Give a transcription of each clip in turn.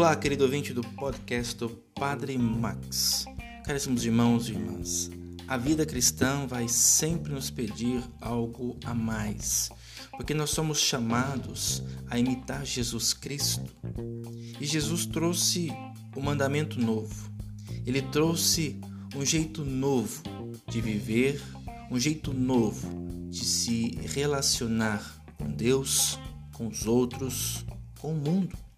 Olá, querido ouvinte do podcast do Padre Max. Caríssimos irmãos e irmãs, a vida cristã vai sempre nos pedir algo a mais, porque nós somos chamados a imitar Jesus Cristo. E Jesus trouxe um mandamento novo. Ele trouxe um jeito novo de viver, um jeito novo de se relacionar com Deus, com os outros, com o mundo.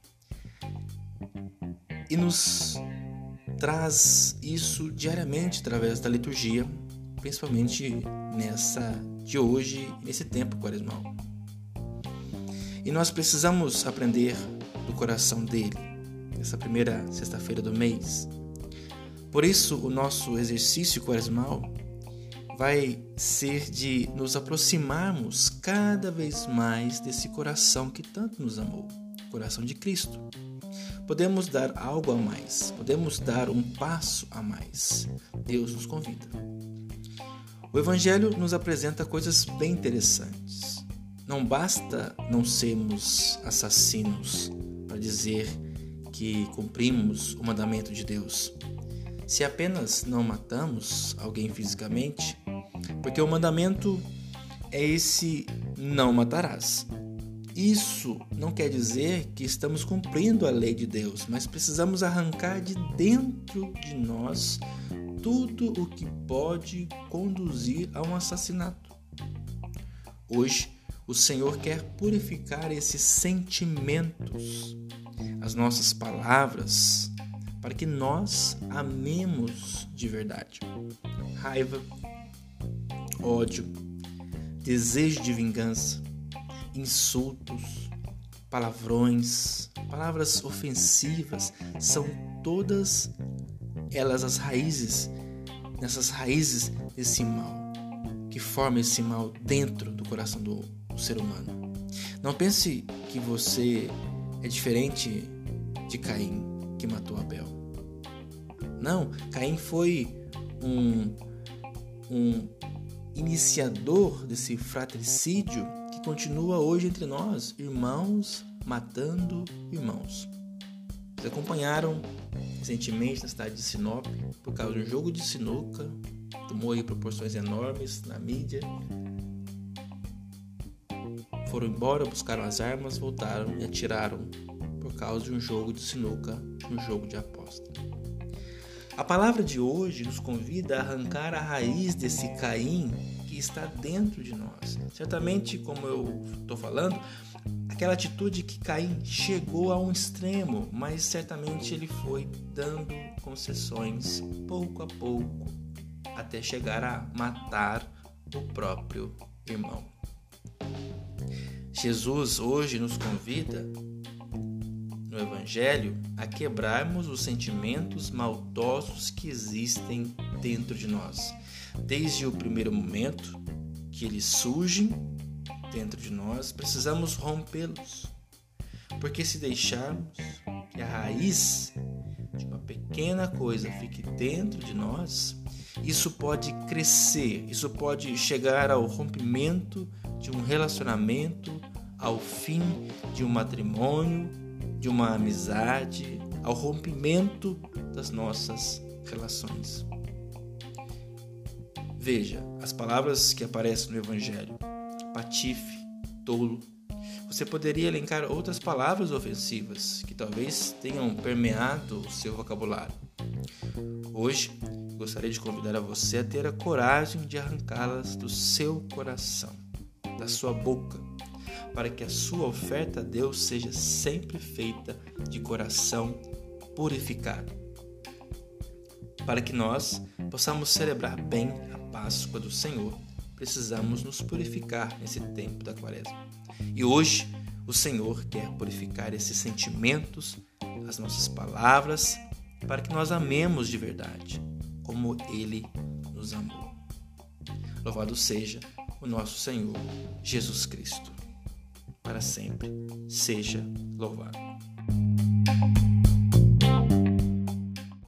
E nos traz isso diariamente através da liturgia, principalmente nessa de hoje, nesse tempo quaresmal. E nós precisamos aprender do coração dele, nessa primeira sexta-feira do mês. Por isso, o nosso exercício quaresmal vai ser de nos aproximarmos cada vez mais desse coração que tanto nos amou, coração de Cristo. Podemos dar algo a mais, podemos dar um passo a mais. Deus nos convida. O Evangelho nos apresenta coisas bem interessantes. Não basta não sermos assassinos para dizer que cumprimos o mandamento de Deus. Se apenas não matamos alguém fisicamente, porque o mandamento é esse não matarás. Isso não quer dizer que estamos cumprindo a lei de Deus, mas precisamos arrancar de dentro de nós tudo o que pode conduzir a um assassinato. Hoje, o Senhor quer purificar esses sentimentos, as nossas palavras, para que nós amemos de verdade. Raiva, ódio, desejo de vingança, insultos, palavrões, palavras ofensivas, são todas elas as raízes, nessas raízes desse mal, que forma esse mal dentro do coração do, do ser humano. Não pense que você é diferente de Caim, que matou Abel. Não, Caim foi um, um iniciador desse fratricídio continua hoje entre nós, irmãos matando irmãos. Vocês acompanharam recentemente na cidade de Sinop, por causa de um jogo de sinuca, tomou aí proporções enormes na mídia. Foram embora, buscaram as armas, voltaram e atiraram por causa de um jogo de sinuca, um jogo de aposta. A palavra de hoje nos convida a arrancar a raiz desse Caim está dentro de nós. Certamente, como eu estou falando, aquela atitude que Caim chegou a um extremo, mas certamente ele foi dando concessões pouco a pouco até chegar a matar o próprio irmão. Jesus hoje nos convida no Evangelho a quebrarmos os sentimentos maldosos que existem dentro de nós Desde o primeiro momento que eles surgem dentro de nós, precisamos rompê-los. Porque se deixarmos que a raiz de uma pequena coisa fique dentro de nós, isso pode crescer, isso pode chegar ao rompimento de um relacionamento, ao fim de um matrimônio, de uma amizade, ao rompimento das nossas relações. Veja as palavras que aparecem no Evangelho: patife, tolo. Você poderia elencar outras palavras ofensivas que talvez tenham permeado o seu vocabulário. Hoje, gostaria de convidar a você a ter a coragem de arrancá-las do seu coração, da sua boca, para que a sua oferta a Deus seja sempre feita de coração purificado. Para que nós possamos celebrar bem Páscoa do Senhor, precisamos nos purificar nesse tempo da Quaresma. E hoje, o Senhor quer purificar esses sentimentos, as nossas palavras, para que nós amemos de verdade, como Ele nos amou. Louvado seja o nosso Senhor Jesus Cristo. Para sempre seja louvado.